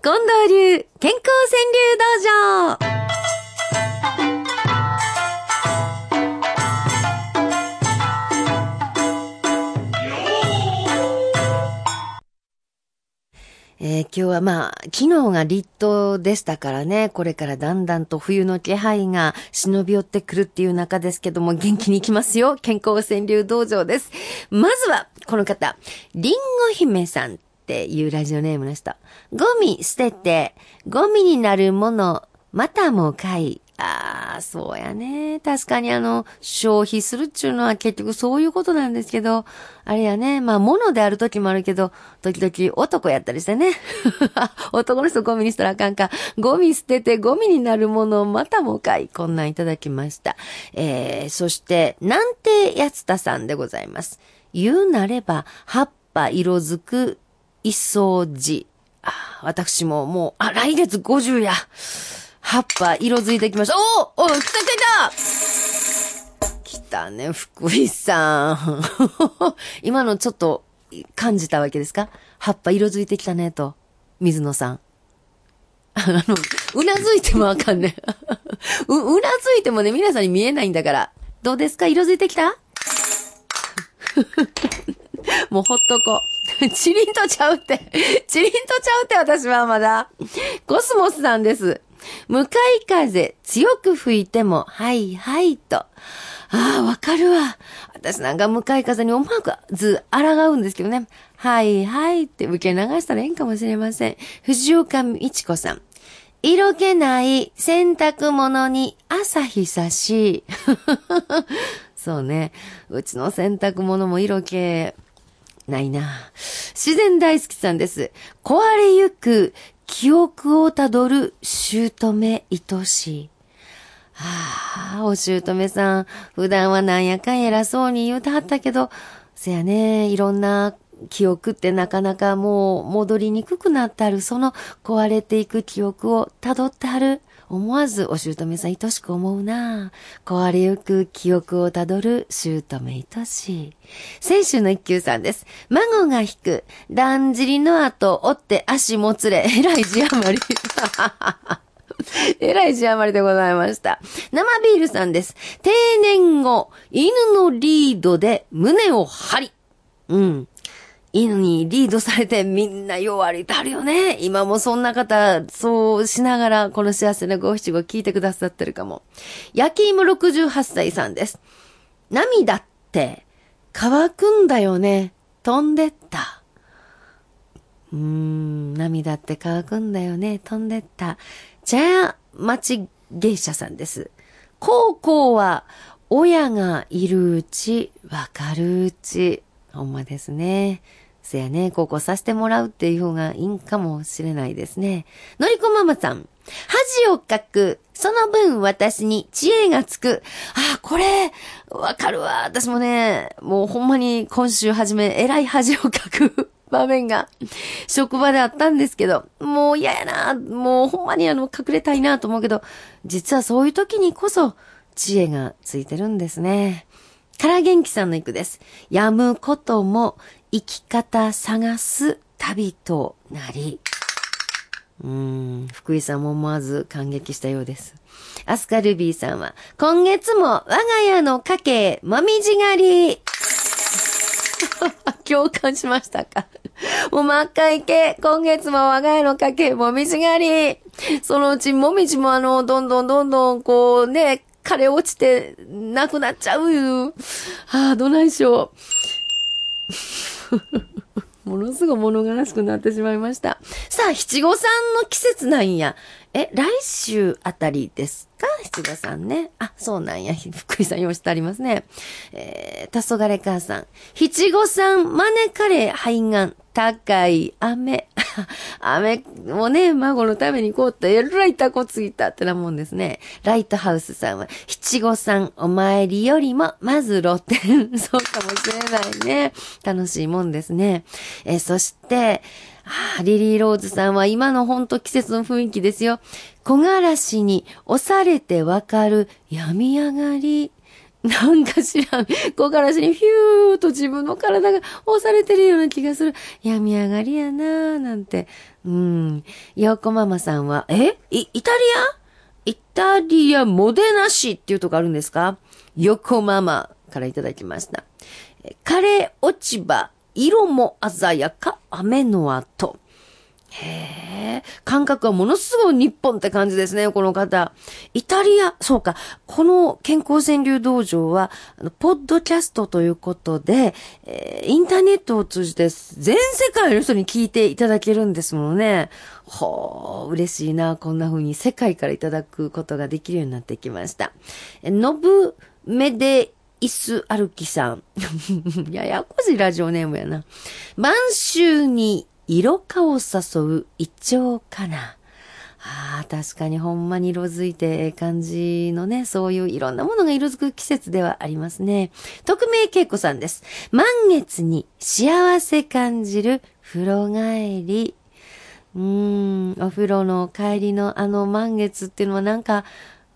近藤流健康川柳道場えー今日はまあ、昨日が立冬でしたからね、これからだんだんと冬の気配が忍び寄ってくるっていう中ですけども、元気に行きますよ。健康川柳道場です。まずは、この方、りんご姫さんっていうラジオネームの人。ゴミ捨てて、ゴミになるもの、またも買い。ああ、そうやね。確かにあの、消費するっちゅうのは結局そういうことなんですけど、あれやね、まあ物である時もあるけど、時々男やったりしてね。男の人ゴミにしたらあかんか。ゴミ捨ててゴミになるものをまたもかい。こんなんいただきました。えー、そして、なんてやつたさんでございます。言うなれば、葉っぱ色づく、一掃寺。あ私ももう、あ、来月50や。葉っぱ色づいてきました。おおお来た来た来た来たね、福井さん。今のちょっと感じたわけですか葉っぱ色づいてきたね、と。水野さん。あの、うなずいてもあかんね。う、うなずいてもね、皆さんに見えないんだから。どうですか色づいてきたもうほっとこう。チリンとちゃうって。チリンとちゃうって私はまだ。コスモスさんです。向かい風強く吹いても、はいはいと。ああ、わかるわ。私なんか向かい風に思わず抗うんですけどね。はいはいって受け流したらいいんかもしれません。藤岡美智子さん。色気ない洗濯物に朝日差し。そうね。うちの洗濯物も色気ないな。自然大好きさんです。壊れゆく記憶をたどる姑愛しい。はあ、お姑さん、普段はなんやかん偉そうに言うてはったけど、せやね、いろんな記憶ってなかなかもう戻りにくくなってる、その壊れていく記憶をたどってはる。思わずお姑さん愛しく思うな壊れゆく記憶をたどる姑愛しい。先週の一休さんです。孫が引く、だんじりの後、追って足もつれ、えらい字余り。えらい字余りでございました。生ビールさんです。定年後、犬のリードで胸を張り。うん。犬にリードされてみんな弱りたるよね。今もそんな方、そうしながらこの幸せな五七五聞いてくださってるかも。焼き芋68歳さんです。涙って乾くんだよね。飛んでった。うーん、涙って乾くんだよね。飛んでった。茶屋町芸者さんです。高校は親がいるうち、わかるうち。ほんまですね。せやね、高校させてもらうっていう方がいいんかもしれないですね。のりこママさん。恥をかく。その分私に知恵がつく。ああ、これ、わかるわ。私もね、もうほんまに今週初め、えらい恥をかく 場面が、職場であったんですけど、もう嫌やな。もうほんまにあの、隠れたいなと思うけど、実はそういう時にこそ、知恵がついてるんですね。から元気さんの一句です。やむことも生き方探す旅となり。うん、福井さんも思わず感激したようです。アスカルビーさんは、今月も我が家の家計、もみじ狩り。共感しましたか？もう真っ赤いけ、今月も我が家の家計、もみじ狩り。そのうちもみじもあの、どんどんどんどんこうね、枯れ落ちて、なくなっちゃういう。ああ、どないしょう。ものすごい物悲しくなってしまいました。さあ、七五三の季節なんや。え、来週あたりですか？七五三ね。あ、そうなんや。福井さん用意してありますね。えー、黄昏母さん。七五三招かれ肺がん。高い雨。雨をね、孫のためにこうって、えらいタコついたってなもんですね。ライトハウスさんは、七五三お参りよりも、まず露店。そうかもしれないね。楽しいもんですね。えそして、あリリー・ローズさんは今のほんと季節の雰囲気ですよ。木枯らしに押されてわかる病み上がり。なんか知らん。木枯らしにヒューと自分の体が押されてるような気がする。病み上がりやなぁ、なんて。うん。よこママさんは、え？イイタリア？イタリアモデナ市っていうとこあるんですか？横ママからいただきました。カレー落ち葉、色も鮮やか、雨の後。へえ、感覚はものすごい日本って感じですね、この方。イタリア、そうか、この健康川柳道場は、あのポッドキャストということで、えーインターネットを通じて全世界の人に聞いていただけるんですもんね。ほー、嬉しいな、こんな風に世界からいただくことができるようになってきました。えのぶめでイス歩きさん。ややこしいラジオネームやな。晩秋に色化を誘うイチョウかな。ああ、確かにほんまに色づいてええ感じのね、そういういろんなものが色づく季節ではありますね。匿名恵子さんです。満月に幸せ感じる風呂帰り。うーん、お風呂の帰りのあの満月っていうのはなんか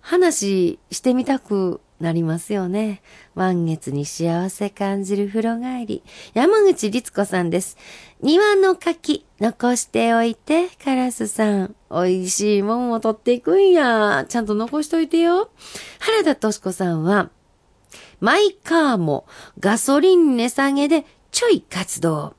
話してみたくなりますよね。満月に幸せ感じる風呂帰り。山口律子さんです。庭の柿、残しておいて、カラスさん。美味しいもんを取っていくんや。ちゃんと残しといてよ。原田敏子さんは、マイカーもガソリン値下げでちょい活動。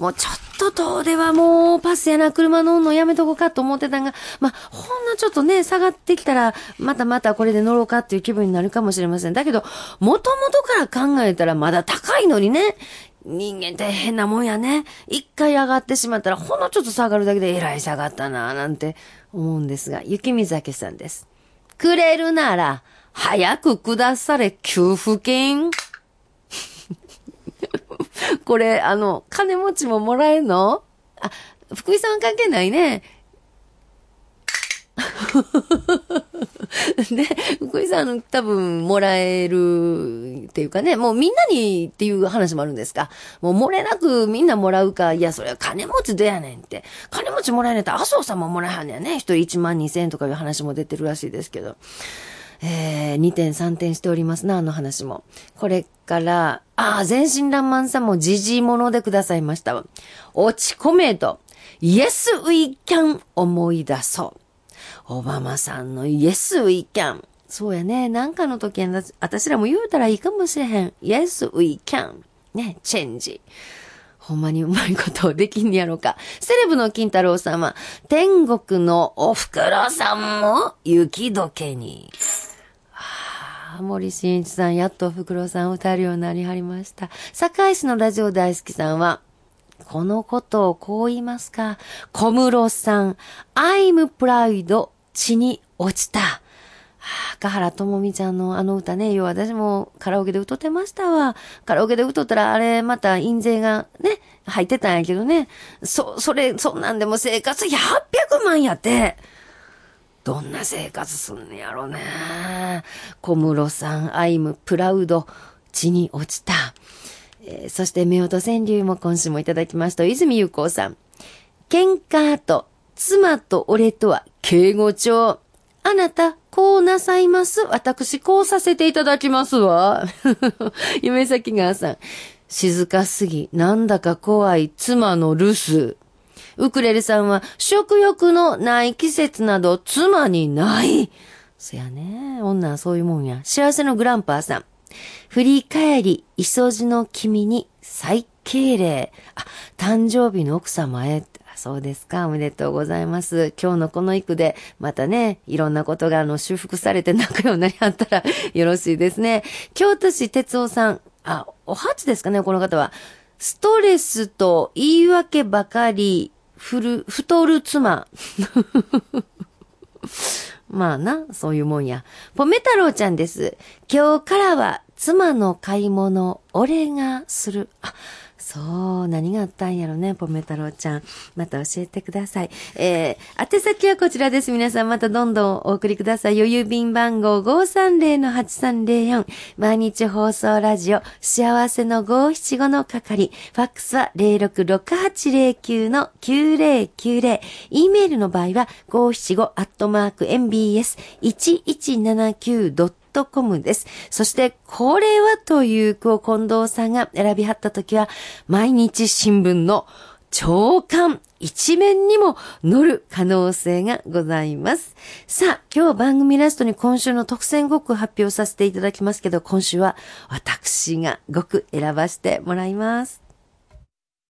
もうちょっと遠出はもうパスやな、車乗るのやめとこうかと思ってたんが、まあ、ほんのちょっとね、下がってきたら、またまたこれで乗ろうかっていう気分になるかもしれません。だけど、もともとから考えたらまだ高いのにね、人間って変なもんやね。一回上がってしまったら、ほんのちょっと下がるだけでえらい下がったなぁ、なんて思うんですが、雪見酒さんです。くれるなら、早くくだされ、給付金。これ、あの、金持ちももらえるの？あ、福井さん関係ないね。で、福井さん、多分、もらえるっていうかね、もうみんなにっていう話もあるんですか。もう漏れなくみんなもらうか、いや、それは金持ちでやねんって。金持ちもらえねんって、麻生さんももらえはんねやね。一人1万2千円とかいう話も出てるらしいですけど。えー、2点3点しておりますな、あの話も。これから、ああ、全身爛漫さんも時事物でくださいました。落ち込めと、Yes, we can 思い出そう。オバマさんの Yes, we can。そうやね。なんかの時私らも言うたらいいかもしれへん。Yes, we can. ね、チェンジ。ほんまにうまいことできんやろか。セレブの金太郎様、天国のお袋さんも雪解けに。森進一さん、やっとお袋さん歌えるようになりはりました。堺市のラジオ大好きさんは、このことをこう言いますか。小室さん、I'm proud 血に落ちた。はあ赤原智美ちゃんのあの歌ね、要は私もカラオケで歌ってましたわ。カラオケで歌ったらあれまた印税がね、入ってたんやけどね。そ、それ、そんなんでも生活800万やって。どんな生活すんのやろね。小室さん、アイム、プラウド、地に落ちた。えーそして、夫婦川柳も今週もいただきました。泉優子さん。喧嘩と、妻と俺とは敬語帳。あなた、こうなさいます。私、こうさせていただきますわ。夢咲川さん。静かすぎ、なんだか怖い妻の留守。ウクレレさんは、食欲のない季節など妻にない。そやね。女はそういうもんや。幸せのグランパーさん。振り返り、磯路の君に再敬礼。あ、誕生日の奥様へ。そうですか。おめでとうございます。今日のこの一句で、またね、いろんなことがあの修復されて仲良くなりあったら よろしいですね。京都市哲夫さん。あ、お初ですかね、この方は。ストレスと言い訳ばかり、ふる、太る妻。まあな、そういうもんや。ポメ太郎ちゃんです。今日からは妻の買い物、俺がする。あ、そう、何があったんやろね、ポメ太郎ちゃん。また教えてください。えー、宛先はこちらです。皆さんまたどんどんお送りください。余裕便番号530-8304。毎日放送ラジオ、幸せの575の係。ファックスは066809-9090。e メールの場合は575アットマーク mbs1179.com コムです。そして、これはという句を近藤さんが選びはったときは、毎日新聞の長官一面にも乗る可能性がございます。さあ、今日番組ラストに今週の特選語句発表させていただきますけど、今週は私が語句選ばせてもらいます。